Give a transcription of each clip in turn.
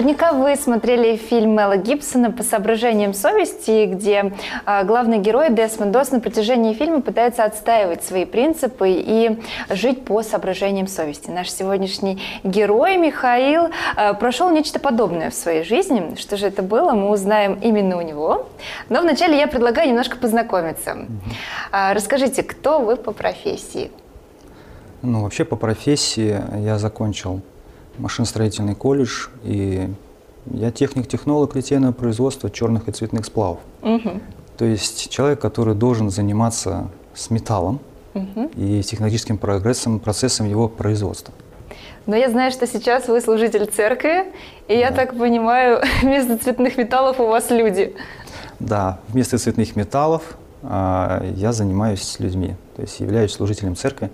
Наверняка вы смотрели фильм Мэла Гибсона «По соображениям совести», где э, главный герой Десмонд Дос на протяжении фильма пытается отстаивать свои принципы и жить по соображениям совести. Наш сегодняшний герой Михаил э, прошел нечто подобное в своей жизни. Что же это было, мы узнаем именно у него. Но вначале я предлагаю немножко познакомиться. Э, расскажите, кто вы по профессии? Ну, вообще по профессии я закончил машиностроительный колледж, и я техник-технолог литейного производства черных и цветных сплавов. Угу. То есть человек, который должен заниматься с металлом угу. и технологическим прогрессом, процессом его производства. Но я знаю, что сейчас вы служитель церкви, и я так понимаю, вместо цветных металлов у вас люди. Да, вместо цветных металлов э, я занимаюсь людьми, то есть являюсь служителем церкви,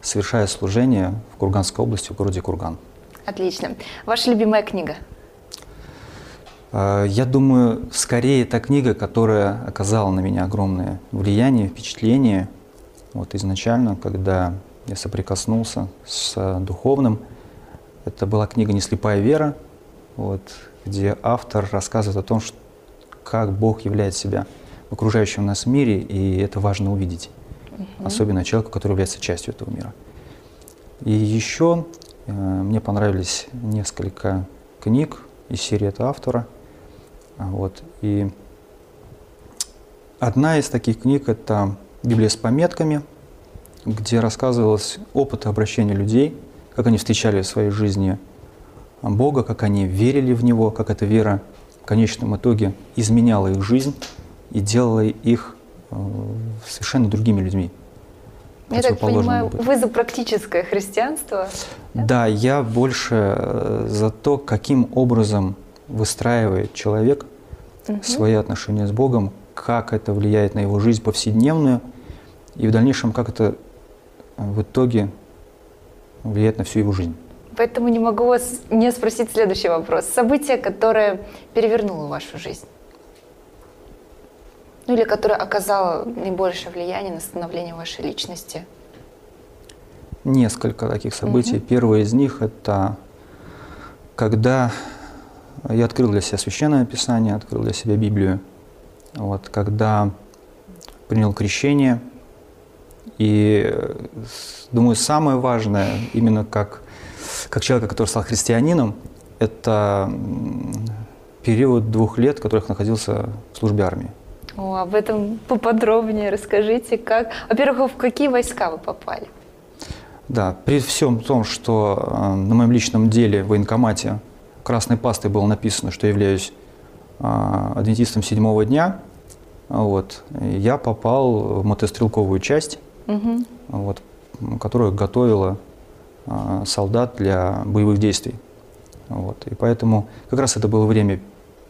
совершая служение в Курганской области, в городе Курган. Отлично. Ваша любимая книга? А, я думаю, скорее это книга, которая оказала на меня огромное влияние, впечатление. Вот изначально, когда я соприкоснулся с духовным, это была книга «Не слепая вера», вот, где автор рассказывает о том, что, как Бог являет себя в окружающем нас мире, и это важно увидеть, угу. особенно человеку, который является частью этого мира. И еще мне понравились несколько книг из серии этого автора. Вот. И одна из таких книг – это «Библия с пометками», где рассказывалось опыт обращения людей, как они встречали в своей жизни Бога, как они верили в Него, как эта вера в конечном итоге изменяла их жизнь и делала их э, совершенно другими людьми. Я так понимаю, быть. вы за практическое христианство? Да, да я больше э, за то, каким образом выстраивает человек угу. свои отношения с Богом, как это влияет на его жизнь повседневную, и в дальнейшем, как это э, в итоге влияет на всю его жизнь. Поэтому не могу вас не спросить следующий вопрос. Событие, которое перевернуло вашу жизнь ну или которая оказала наибольшее влияние на становление вашей личности? Несколько таких событий. Угу. Первое из них это когда я открыл для себя священное писание, открыл для себя Библию. Вот, когда принял крещение. И думаю, самое важное, именно как, как человека, который стал христианином, это период двух лет, в которых находился в службе армии. О, об этом поподробнее расскажите, как. Во-первых, в какие войска вы попали? Да, при всем том, что э, на моем личном деле в военкомате красной пастой было написано, что я являюсь э, адвентистом седьмого дня, вот, я попал в мотострелковую часть, угу. вот, которая готовила э, солдат для боевых действий. Вот, и поэтому как раз это было время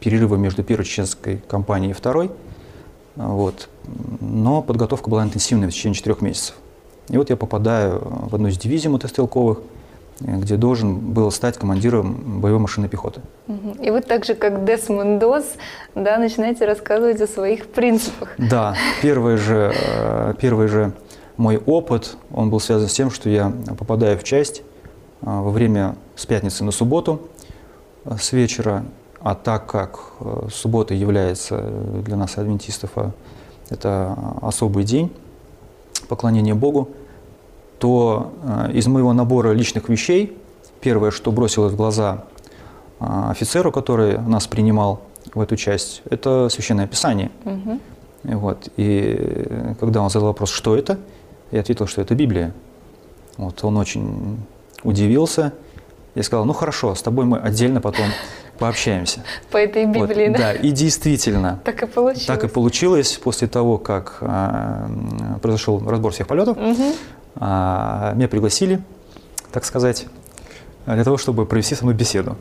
перерыва между первой чеченской кампанией и второй – вот. Но подготовка была интенсивной в течение четырех месяцев. И вот я попадаю в одну из дивизий мотострелковых, где должен был стать командиром боевой машины пехоты. И вы так же, как Десмонд Дос, да, начинаете рассказывать о своих принципах. Да, первый же, э, первый же мой опыт, он был связан с тем, что я попадаю в часть э, во время с пятницы на субботу э, с вечера, а так как э, суббота является для нас, адвентистов, а, это особый день поклонения Богу, то э, из моего набора личных вещей первое, что бросилось в глаза офицеру, который нас принимал в эту часть, это Священное Писание. Угу. Вот. И когда он задал вопрос, что это, я ответил, что это Библия. Вот. Он очень удивился. Я сказал, ну хорошо, с тобой мы отдельно потом пообщаемся. По этой Библии, вот, да? Да, и действительно. Так и получилось. Так и получилось после того, как а, произошел разбор всех полетов. Угу. А, меня пригласили, так сказать, для того, чтобы провести со мной беседу.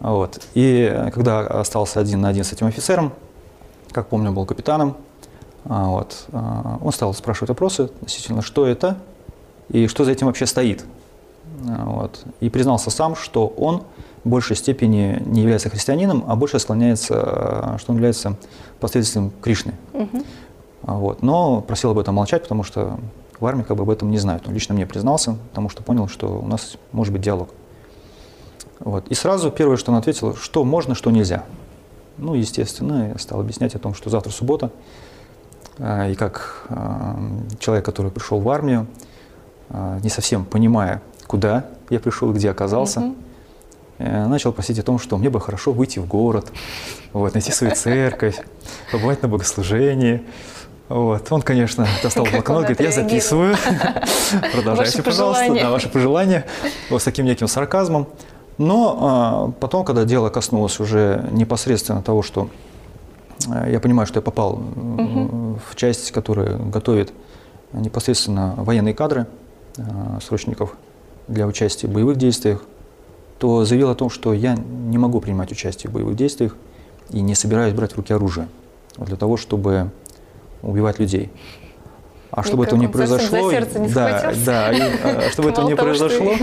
Вот. И когда остался один на один с этим офицером, как помню, был капитаном, а, вот, а, он стал спрашивать вопросы относительно, что это и что за этим вообще стоит. Вот. И признался сам, что он в большей степени не является христианином, а больше склоняется, э, что он является последователем Кришны. Угу. Вот. Но просил об этом молчать, потому что в армии как бы об этом не знают. Он лично мне признался, потому что понял, что у нас может быть диалог. Вот. И сразу первое, что он ответил, что можно, что нельзя. Ну, естественно, я стал объяснять о том, что завтра суббота, э, и как э, человек, который пришел в армию, не совсем понимая, куда я пришел, где оказался, угу. Начал просить о том, что мне бы хорошо выйти в город, вот, найти свою церковь, побывать на богослужении. Вот. Он, конечно, достал блокнот, говорит, я записываю. Продолжайте, пожалуйста, да, ваши пожелания. Вот с таким неким сарказмом. Но а, потом, когда дело коснулось уже непосредственно того, что а, я понимаю, что я попал угу. в часть, которая готовит непосредственно военные кадры а, срочников для участия в боевых действиях, то заявил о том, что я не могу принимать участие в боевых действиях и не собираюсь брать в руки оружие для того, чтобы убивать людей. А чтобы этого не произошло, не да, да, и, а, чтобы этого не произошло,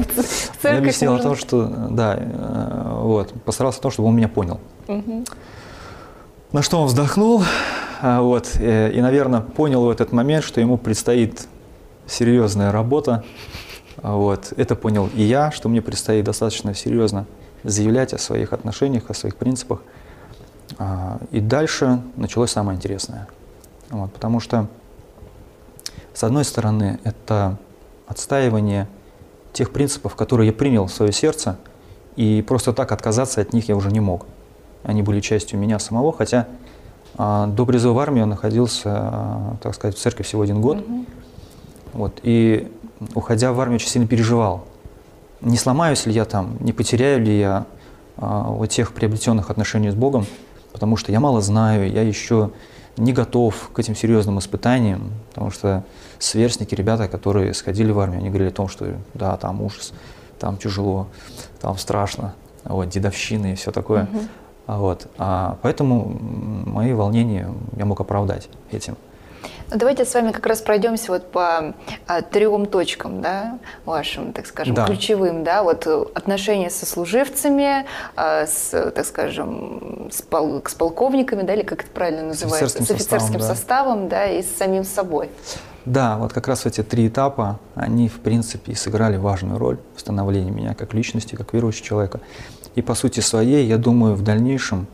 я объяснил о том, что, да, э, вот, постарался о том, чтобы он меня понял. Угу. На что он вздохнул, а, вот, э, и, наверное, понял в этот момент, что ему предстоит серьезная работа, вот, это понял и я, что мне предстоит достаточно серьезно заявлять о своих отношениях, о своих принципах. И дальше началось самое интересное – вот, потому что, с одной стороны, это отстаивание тех принципов, которые я принял в свое сердце, и просто так отказаться от них я уже не мог. Они были частью меня самого, хотя а, до призыва в армию находился, а, так сказать, в церкви всего один год. Mm-hmm. Вот, и уходя в армию, очень сильно переживал. Не сломаюсь ли я там, не потеряю ли я а, вот тех приобретенных отношений с Богом, потому что я мало знаю, я еще не готов к этим серьезным испытаниям, потому что сверстники, ребята, которые сходили в армию, они говорили о том, что да, там ужас, там тяжело, там страшно, вот, дедовщины и все такое. Угу. Вот. А поэтому мои волнения я мог оправдать этим. Давайте с вами как раз пройдемся вот по а, трем точкам, да, вашим, так скажем, да. ключевым, да, вот отношения со служивцами, а, с, так скажем, с, пол, с полковниками, да, или как это правильно называется, с офицерским составом, составом, да. да, и с самим собой. Да, вот как раз эти три этапа, они, в принципе, сыграли важную роль в становлении меня как личности, как верующего человека. И по сути своей, я думаю, в дальнейшем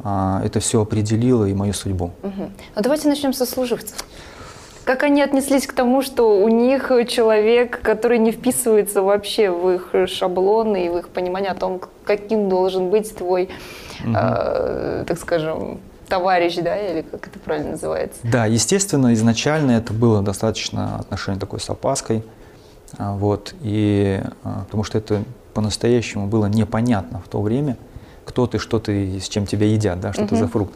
это все определило и мою судьбу. Угу. Ну давайте начнем со служивцев. Как они отнеслись к тому, что у них человек, который не вписывается вообще в их шаблоны и в их понимание о том, каким должен быть твой, угу. э, так скажем, товарищ, да, или как это правильно называется? Да, естественно, изначально это было достаточно отношение такой с опаской, а, вот, и а, потому что это по-настоящему было непонятно в то время – кто ты, что ты, с чем тебя едят, да, что угу. ты за фрукт,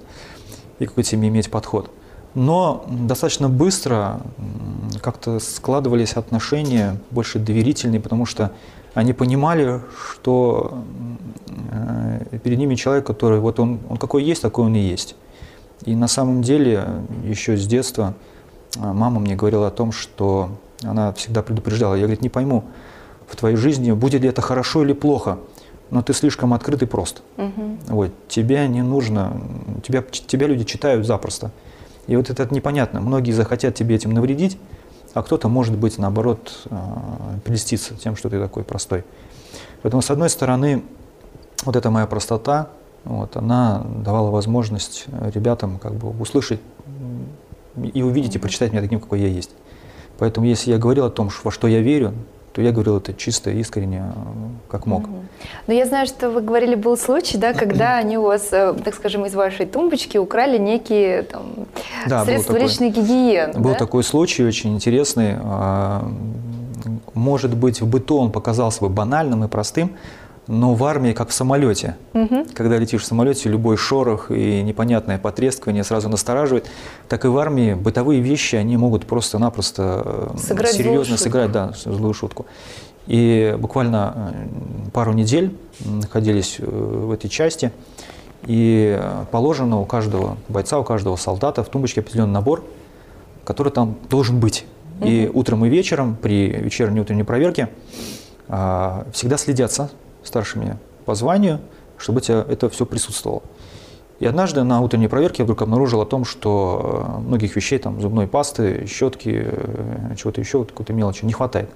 и какой тебе иметь подход. Но достаточно быстро как-то складывались отношения больше доверительные, потому что они понимали, что э, перед ними человек, который вот он, он какой есть, такой он и есть. И на самом деле еще с детства э, мама мне говорила о том, что она всегда предупреждала, я говорит, не пойму в твоей жизни, будет ли это хорошо или плохо – но ты слишком открыт и прост. Угу. Вот, тебя не нужно, тебя, тебя люди читают запросто. И вот это непонятно. Многие захотят тебе этим навредить, а кто-то, может быть, наоборот, а, прелеститься тем, что ты такой простой. Поэтому, с одной стороны, вот эта моя простота, вот, она давала возможность ребятам как бы услышать и увидеть, и прочитать меня таким, какой я есть. Поэтому, если я говорил о том, во что я верю, то я говорил это чисто, искренне, как мог. Но я знаю, что вы говорили, был случай, да, когда они у вас, э, так скажем, из вашей тумбочки украли некие там, да, средства такой, личной гигиены. Был да? такой случай очень интересный. А, может быть, в быту он показался бы банальным и простым, но в армии, как в самолете, угу. когда летишь в самолете, любой шорох и непонятное потрескивание сразу настораживает, так и в армии бытовые вещи, они могут просто-напросто э, сыграть серьезно сыграть да, злую шутку. И буквально э, пару недель находились э, в этой части, и положено у каждого бойца, у каждого солдата в тумбочке определенный набор, который там должен быть. И утром и вечером при вечерней утренней проверке а, всегда следятся старшими по званию, чтобы у тебя это все присутствовало. И однажды на утренней проверке я вдруг обнаружил о том, что многих вещей, там, зубной пасты, щетки, чего-то еще, какой-то мелочи не хватает.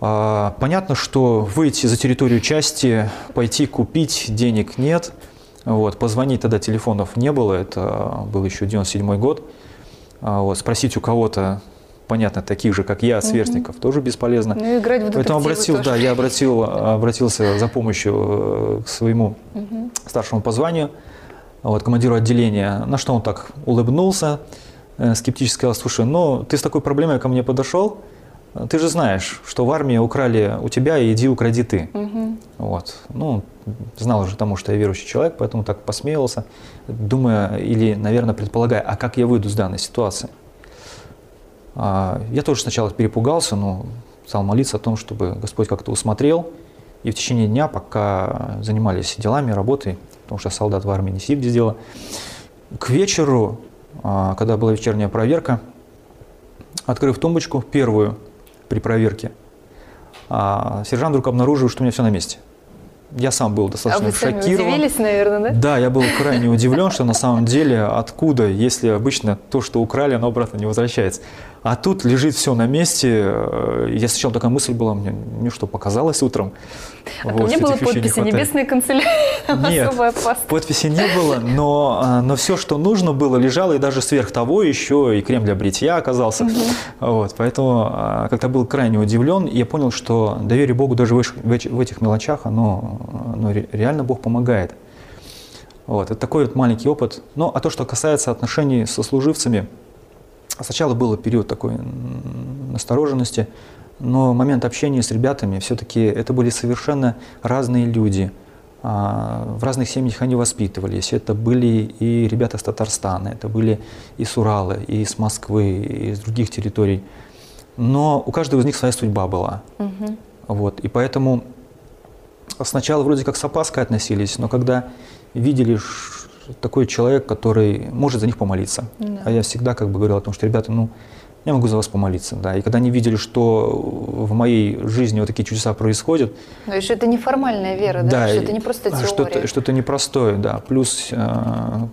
А, понятно, что выйти за территорию части, пойти купить, денег нет. Вот, позвонить тогда телефонов не было, это был еще 97 год. А, вот, спросить у кого-то, понятно, таких же, как я, сверстников, угу. тоже бесполезно. Ну, играть в Поэтому обратил, тоже. да, я обратил, обратился за помощью э, к своему угу. старшему по званию, вот, командиру отделения, на что он так улыбнулся, э, скептически сказал, слушай, ну, ты с такой проблемой ко мне подошел, ты же знаешь, что в армии украли у тебя, и иди укради ты. Угу. Вот. Ну, знал уже тому, что я верующий человек, поэтому так посмеялся, думая или, наверное, предполагая, а как я выйду с данной ситуации. А, я тоже сначала перепугался, но стал молиться о том, чтобы Господь как-то усмотрел. И в течение дня, пока занимались делами, работой, потому что солдат в армии не сидит без дела, к вечеру, а, когда была вечерняя проверка, открыв тумбочку, первую, при проверке. А сержант вдруг обнаружил, что у меня все на месте. Я сам был достаточно а вы сами шокирован. удивились, наверное, да? Да, я был крайне удивлен, что на самом деле откуда, если обычно то, что украли, оно обратно не возвращается. А тут лежит все на месте. Э, я сначала такая мысль была, мне, мне что, показалось утром? А вот, не было подписи не «Небесная канцелярия», Нет, подписи не было, но, э, но все, что нужно было, лежало, и даже сверх того еще и крем для бритья оказался. Угу. Вот, поэтому э, как-то был крайне удивлен, и я понял, что доверие Богу даже в этих мелочах, оно, оно реально Бог помогает. Вот, это такой вот маленький опыт. Ну, а то, что касается отношений со служивцами – Сначала был период такой настороженности, но момент общения с ребятами все-таки это были совершенно разные люди. А, в разных семьях они воспитывались. Это были и ребята с Татарстана, это были и с Урала, и с Москвы, и из других территорий. Но у каждого из них своя судьба была. Угу. Вот. И поэтому сначала вроде как с опаской относились, но когда видели, такой человек, который может за них помолиться. Да. А я всегда как бы говорил о том, что, ребята, ну, я могу за вас помолиться, да. И когда они видели, что в моей жизни вот такие чудеса происходят. Ну и что это неформальная вера, да? да что это не просто теория. Что-то, что-то непростое, да. Плюс э,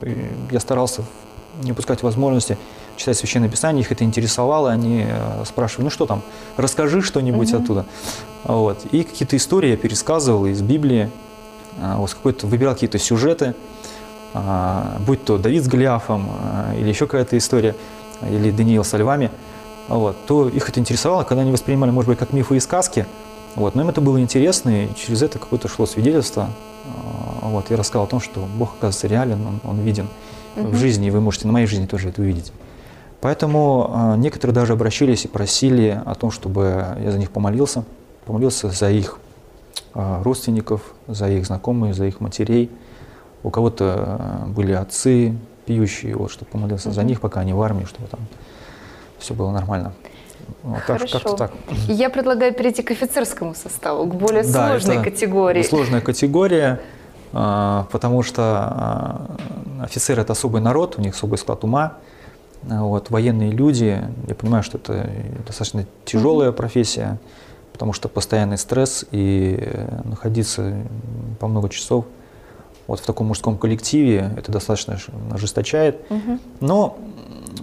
я старался не упускать возможности читать Священное Писание, их это интересовало, они э, спрашивали, ну что там, расскажи что-нибудь угу. оттуда. Вот. И какие-то истории я пересказывал из Библии, э, вот какой-то, выбирал какие-то сюжеты, а, будь то Давид с Голиафом а, или еще какая-то история, или Даниил со львами, вот, то их это интересовало, когда они воспринимали, может быть, как мифы и сказки, вот, но им это было интересно, и через это какое-то шло свидетельство. А, вот, я рассказал о том, что Бог, оказывается, реален, Он, он виден угу. в жизни, и вы можете на моей жизни тоже это увидеть. Поэтому некоторые даже обращались и просили о том, чтобы я за них помолился, помолился за их родственников, за их знакомых, за их матерей – у кого-то э, были отцы пьющие, вот, чтобы помолился за них, пока они в армии, чтобы там все было нормально. Вот, Хорошо. Так, так. Я предлагаю перейти к офицерскому составу, к более да, сложной категории. Сложная категория, а, потому что а, офицеры это особый народ, у них особый склад ума. Вот, военные люди, я понимаю, что это достаточно тяжелая профессия, потому что постоянный стресс и э, находиться по много часов – вот в таком мужском коллективе это достаточно ожесточает. Угу. Но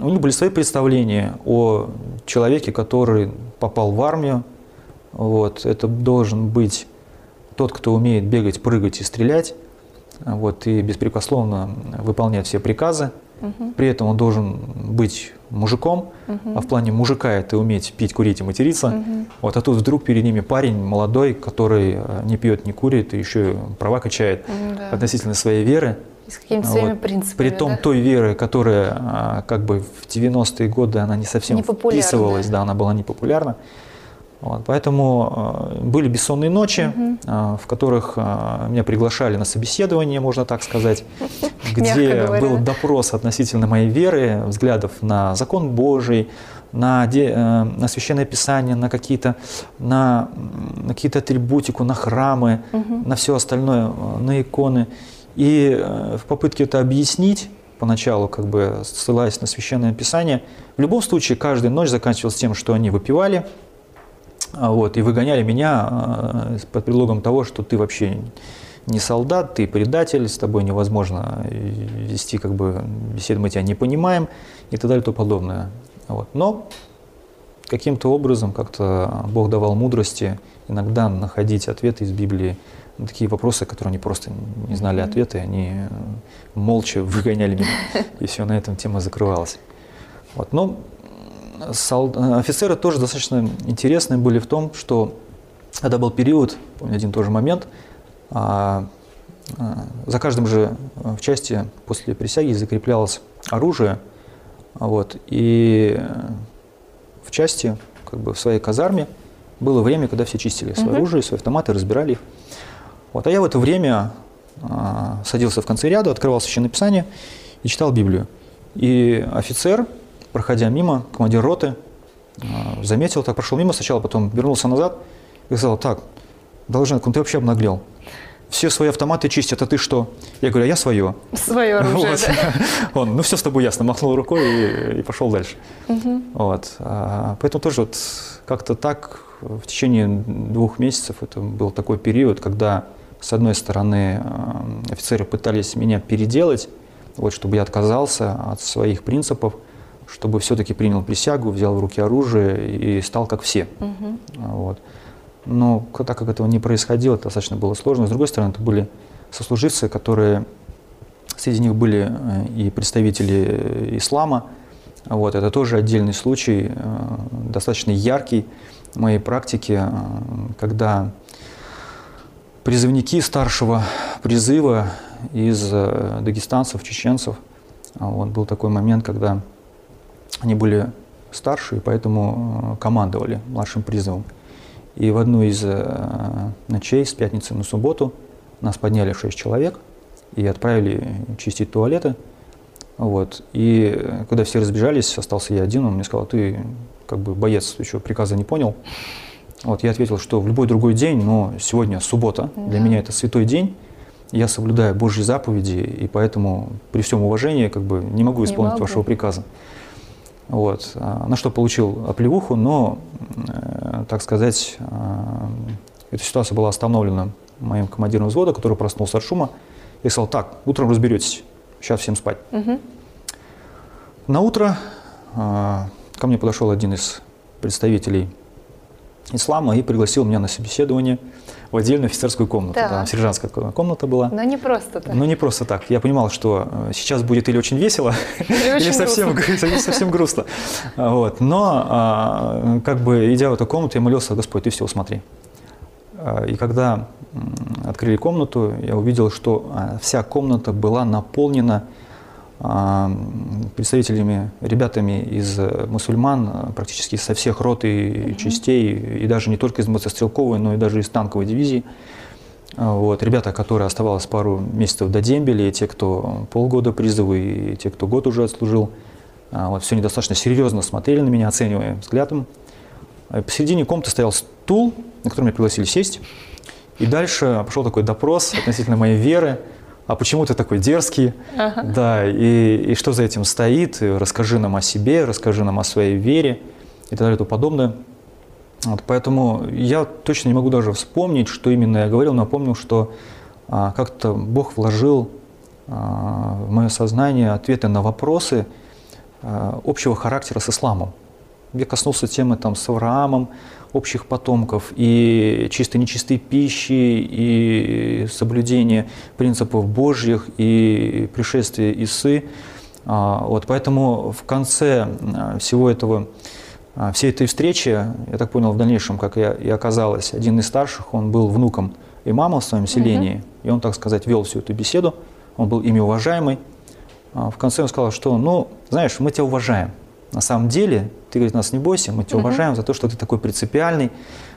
у них были свои представления о человеке, который попал в армию. Вот, это должен быть тот, кто умеет бегать, прыгать и стрелять, вот, и беспрекословно выполнять все приказы. Угу. При этом он должен быть мужиком, угу. а в плане мужика это уметь пить, курить и материться. Угу. Вот, а тут вдруг перед ними парень молодой, который э, не пьет, не курит, и еще права качает да. относительно своей веры. И с какими-то вот. своими принципами. При том да? той веры, которая а, как бы в 90-е годы она не совсем не вписывалась, да, она была непопулярна. Вот, поэтому э, были бессонные ночи, угу. э, в которых э, меня приглашали на собеседование, можно так сказать, где был допрос относительно моей веры, взглядов на закон Божий, на, де, э, на священное писание, на какие-то на, на какие-то атрибутику, на храмы, угу. на все остальное, э, на иконы. И э, в попытке это объяснить, поначалу, как бы ссылаясь на священное писание, в любом случае каждая ночь заканчивалась тем, что они выпивали, А, вот, и выгоняли меня под предлогом того, что ты вообще не солдат, ты предатель, с тобой невозможно вести как бы беседу, мы тебя не понимаем и так далее и тому подобное. Вот. Но каким-то образом как-то Бог давал мудрости иногда находить ответы из Библии на такие вопросы, которые они просто не знали ответы, они молча выгоняли меня, и все, на этом тема закрывалась. Вот. Но сол... офицеры тоже достаточно интересные были в том, что это был период, помню один тоже момент, а, а, за каждым же в части после присяги закреплялось оружие, вот, и в части, как бы в своей казарме, было время, когда все чистили свое угу. оружие, свои автоматы, разбирали их. Вот, а я в это время а, садился в конце ряда, открывал Священное Писание и читал Библию. И офицер, проходя мимо, командир роты, а, заметил, так прошел мимо сначала, потом вернулся назад и сказал, так, должен, ты вообще обнаглел все свои автоматы чистят, а ты что? Я говорю, а я свое. Свое оружие, вот. да. Он, ну все с тобой ясно, махнул рукой и, и пошел дальше. Угу. Вот. А, поэтому тоже вот как-то так в течение двух месяцев это был такой период, когда с одной стороны а, офицеры пытались меня переделать, вот, чтобы я отказался от своих принципов, чтобы все-таки принял присягу, взял в руки оружие и стал как все. Угу. Вот. Но так как этого не происходило, это достаточно было сложно. С другой стороны, это были сослуживцы, которые, среди них были э, и представители э, ислама. Вот, это тоже отдельный случай, э, достаточно яркий в моей практике, когда призывники старшего призыва из дагестанцев, чеченцев, вот, был такой момент, когда они были старше, и поэтому командовали младшим призывом. И в одну из э, ночей, с пятницы на субботу, нас подняли шесть человек и отправили чистить туалеты. Вот. И э, когда все разбежались, остался я один, он мне сказал, ты как бы боец, еще приказа не понял. Вот, я ответил, что в любой другой день, но сегодня суббота, да. для меня это святой день, я соблюдаю Божьи заповеди, и поэтому при всем уважении как бы не могу исполнить не могу. вашего приказа. Вот. А, на что получил оплевуху, но, так сказать, э, эта ситуация была остановлена моим командиром взвода, который проснулся от шума и сказал, так, утром разберетесь, сейчас всем спать. Угу. На утро э, ко мне подошел один из представителей ислама и пригласил меня на собеседование в отдельную офицерскую комнату. Да. Там сержантская комната была. Но не просто так. Но не просто так. Я понимал, что э, сейчас будет или очень весело, или, или совсем, совсем грустно. Вот. Но а, как бы идя в эту комнату, я молился, Господь, ты все усмотри. А, и когда открыли комнату, я увидел, что а, вся комната была наполнена представителями, ребятами из э, мусульман, э, практически со всех рот и частей, и даже не только из мотострелковой, но и даже из танковой дивизии. А, вот. Ребята, которые оставалось пару месяцев до дембеля, и те, кто полгода призывы, и те, кто год уже отслужил, а, вот, все недостаточно серьезно смотрели на меня, оценивая взглядом. А посередине комнаты стоял стул, на который меня пригласили сесть. И дальше пошел такой допрос относительно моей веры, а почему ты такой дерзкий, ага. да, и, и что за этим стоит, и расскажи нам о себе, расскажи нам о своей вере и так далее и тому подобное. Вот, поэтому я точно не могу даже вспомнить, что именно я говорил, но помню, что а, как-то Бог вложил а, в мое сознание ответы на вопросы а, общего характера с исламом. Я коснулся темы там, с Авраамом, общих потомков, и чисто нечистой пищи, и соблюдение принципов Божьих, и пришествие Исы. А, вот, поэтому в конце а, всего этого, а, всей этой встречи, я так понял в дальнейшем, как я и оказалось, один из старших, он был внуком имама в своем селении, угу. и он, так сказать, вел всю эту беседу, он был ими уважаемый. В конце он сказал, что, ну, знаешь, мы тебя уважаем, на самом деле, ты, говорит, нас не бойся, мы тебя угу. уважаем за то, что ты такой принципиальный,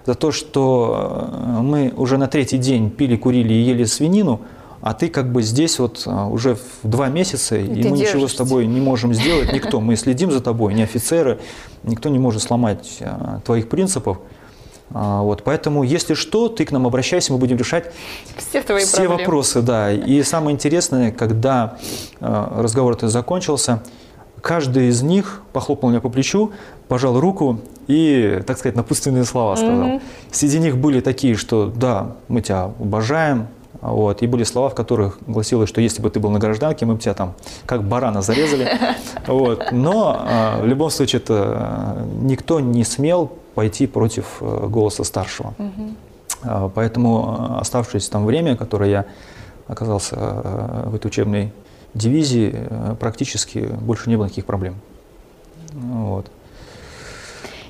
за то, что э, мы уже на третий день пили, курили и ели свинину, а ты как бы здесь вот э, уже в два месяца, и, и мы ничего с тобой не можем сделать, никто. Мы следим за тобой, не офицеры, никто не может сломать э, твоих принципов. А, вот, поэтому, если что, ты к нам обращайся, мы будем решать все, твои все вопросы. Да. И самое интересное, когда разговор этот закончился, каждый из них похлопал меня по плечу, пожал руку и, так сказать, напутственные слова сказал. Mm-hmm. Среди них были такие, что да, мы тебя уважаем, вот, и были слова, в которых гласилось, что если бы ты был на гражданке, мы бы тебя там как барана зарезали. Вот. Но а, в любом случае это а, никто не смел пойти против э, голоса старшего. Угу. Поэтому оставшееся там время, которое я оказался в этой учебной дивизии, э, практически больше не было никаких проблем. Вот.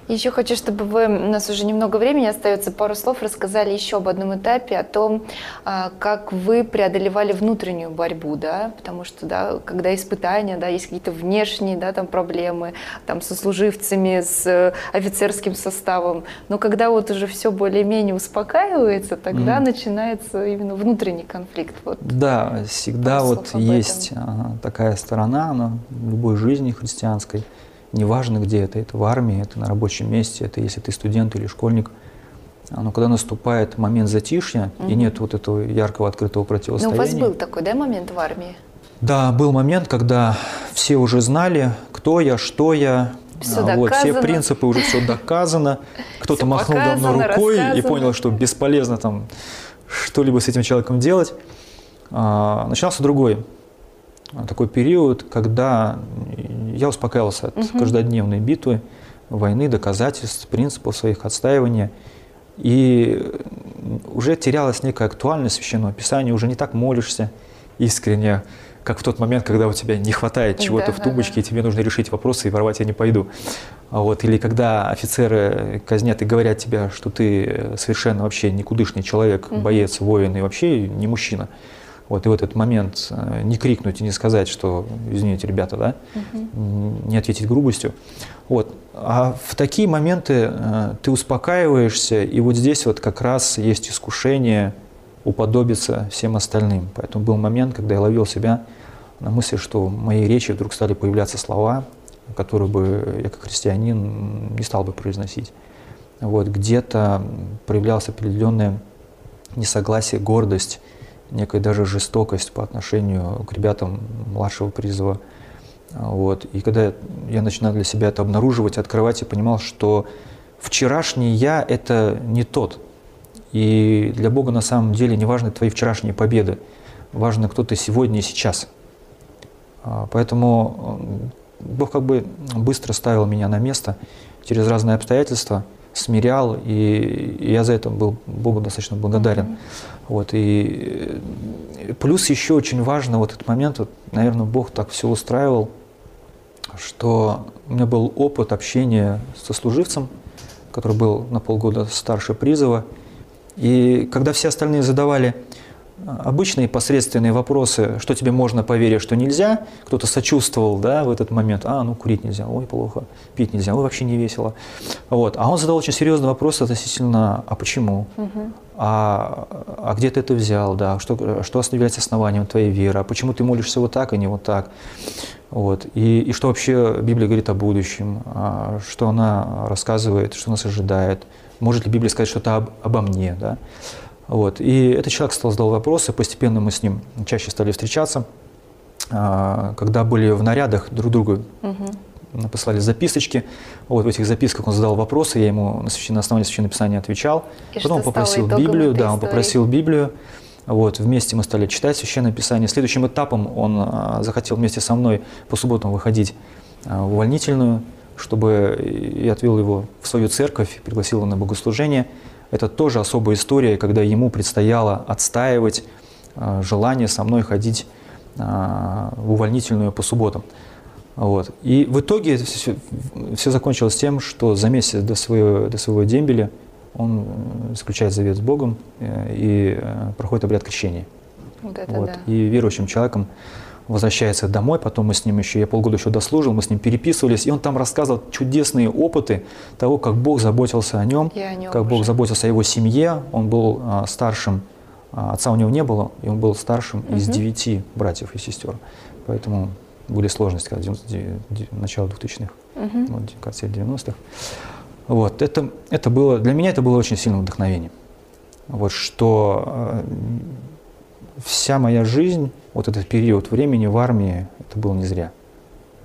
Еще хочу, чтобы вы, у нас уже немного времени остается, пару слов рассказали еще об одном этапе, о том, а, как вы преодолевали внутреннюю борьбу, да, потому что, да, когда испытания, да, есть какие-то внешние, да, там проблемы, там, со служивцами, с э, офицерским составом, но когда вот уже все более-менее успокаивается, тогда mm. начинается именно внутренний конфликт. Вот. Да, всегда вот есть а, такая сторона, она в любой жизни христианской – неважно где это, это в армии, это на рабочем месте, это если ты студент или школьник. Но когда наступает момент затишья угу. и нет вот этого яркого открытого противостояния. Но у вас был такой, да, момент в армии? Да, был момент, когда все уже знали, кто я, что я, все, а, вот, все принципы уже все доказано. Кто-то махнул давно рукой рассказано. и понял, что бесполезно там что-либо с этим человеком делать. А, начинался другой такой период, когда я успокаивался от угу. каждодневной битвы, войны, доказательств, принципов своих отстаивания. И уже терялась некая актуальность священного писания, уже не так молишься искренне, как в тот момент, когда у тебя не хватает чего-то да, в тумбочке, да, да. и тебе нужно решить вопросы, и воровать я не пойду. А вот, или когда офицеры казнят и говорят тебе, что ты совершенно вообще никудышный человек, угу. боец, воин и вообще не мужчина. Вот, и в этот момент э, не крикнуть и не сказать, что, извините, ребята, да, угу. не ответить грубостью. Вот. А в такие моменты э, ты успокаиваешься, и вот здесь вот как раз есть искушение уподобиться всем остальным. Поэтому был момент, когда я ловил себя на мысли, что в моей речи вдруг стали появляться слова, которые бы я как христианин не стал бы произносить. Вот, где-то проявлялось определенное несогласие, гордость, некая даже жестокость по отношению к ребятам младшего призыва. Вот. И когда я начинал для себя это обнаруживать, открывать, я понимал, что вчерашний я – это не тот. И для Бога на самом деле не важны твои вчерашние победы, важно, кто ты сегодня и сейчас. А, поэтому Бог как бы быстро ставил меня на место через разные обстоятельства – смирял, и я за это был Богу достаточно благодарен. Mm-hmm. Вот, и плюс еще очень важно вот этот момент, вот, наверное, Бог так все устраивал, что у меня был опыт общения со служивцем, который был на полгода старше призыва, и когда все остальные задавали обычные посредственные вопросы, что тебе можно поверить, что нельзя, кто-то сочувствовал да, в этот момент, а, ну курить нельзя, ой, плохо, пить нельзя, ой, вообще не весело. Вот. А он задал очень серьезный вопрос относительно, а почему? Угу. А, а где ты это взял, да, что, что является основанием твоей веры, а почему ты молишься вот так, а не вот так? Вот. И, и что вообще Библия говорит о будущем, а, что она рассказывает, что нас ожидает, может ли Библия сказать что-то об, обо мне, да? Вот. И этот человек стал задал вопросы, постепенно мы с ним чаще стали встречаться. А, когда были в нарядах друг другу угу. послали записочки. Вот в этих записках он задал вопросы, я ему на, основании Священного Писания отвечал. И Потом он попросил Библию, да, он попросил Библию. Вот, вместе мы стали читать Священное Писание. Следующим этапом он а, захотел вместе со мной по субботам выходить а, в увольнительную, чтобы я отвел его в свою церковь, пригласил его на богослужение. Это тоже особая история, когда ему предстояло отстаивать э, желание со мной ходить э, в увольнительную по субботам. Вот. И в итоге все, все закончилось тем, что за месяц до своего, до своего дембеля он э, заключает завет с Богом и проходит обряд крещения. Вот это вот. Да. И верующим человеком возвращается домой, потом мы с ним еще, я полгода еще дослужил, мы с ним переписывались, и он там рассказывал чудесные опыты того, как Бог заботился о нем, о нем как уже. Бог заботился о его семье. Он был а, старшим, а, отца у него не было, и он был старшим угу. из девяти братьев и сестер. Поэтому были сложности, когда 90, начало 2000-х, угу. вот, конце 90-х. Вот, это, это было, для меня это было очень сильным вдохновением. Вот, что э, вся моя жизнь вот этот период времени в армии, это было не зря.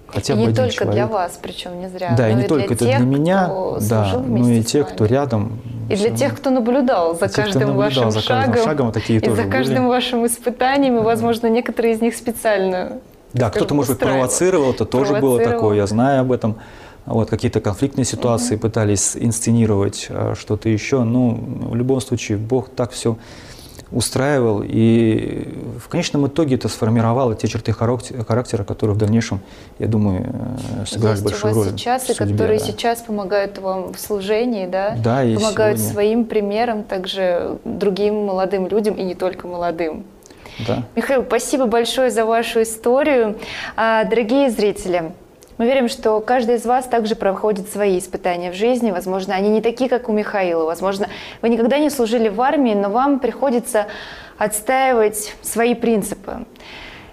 хотя и бы не один только человек. для вас, причем не зря. Да, и не только это для меня, да, служил но и тех, кто рядом. И для тех, кто наблюдал за кто каждым наблюдал вашим за каждым шагом, шагом, такие и тоже за каждым были. вашим испытанием, и, возможно, некоторые из них специально. Да, кто-то, может быть, провоцировал, это тоже было Провоцировал. такое, я знаю об этом. Вот какие-то конфликтные ситуации пытались инсценировать, э, что-то еще. Ну, в любом случае, Бог так все устраивал, и в конечном итоге это сформировало те черты характера, которые в дальнейшем, я думаю, э, сыграли Есть большую у вас роль. сейчас, в и судьбе, которые да. сейчас помогают вам в служении, да? Да, и помогают сегодня- своим примером также другим молодым людям, и не только молодым. Да. Михаил, спасибо большое за вашу историю. А, Дорогие зрители, мы верим, что каждый из вас также проходит свои испытания в жизни. Возможно, они не такие, как у Михаила. Возможно, вы никогда не служили в армии, но вам приходится отстаивать свои принципы.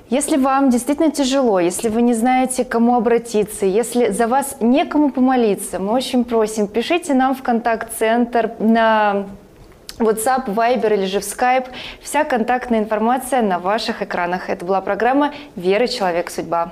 Если вам действительно тяжело, если вы не знаете, к кому обратиться, если за вас некому помолиться, мы очень просим, пишите нам в контакт-центр на WhatsApp, Viber или же в Skype. Вся контактная информация на ваших экранах. Это была программа «Вера. Человек. Судьба».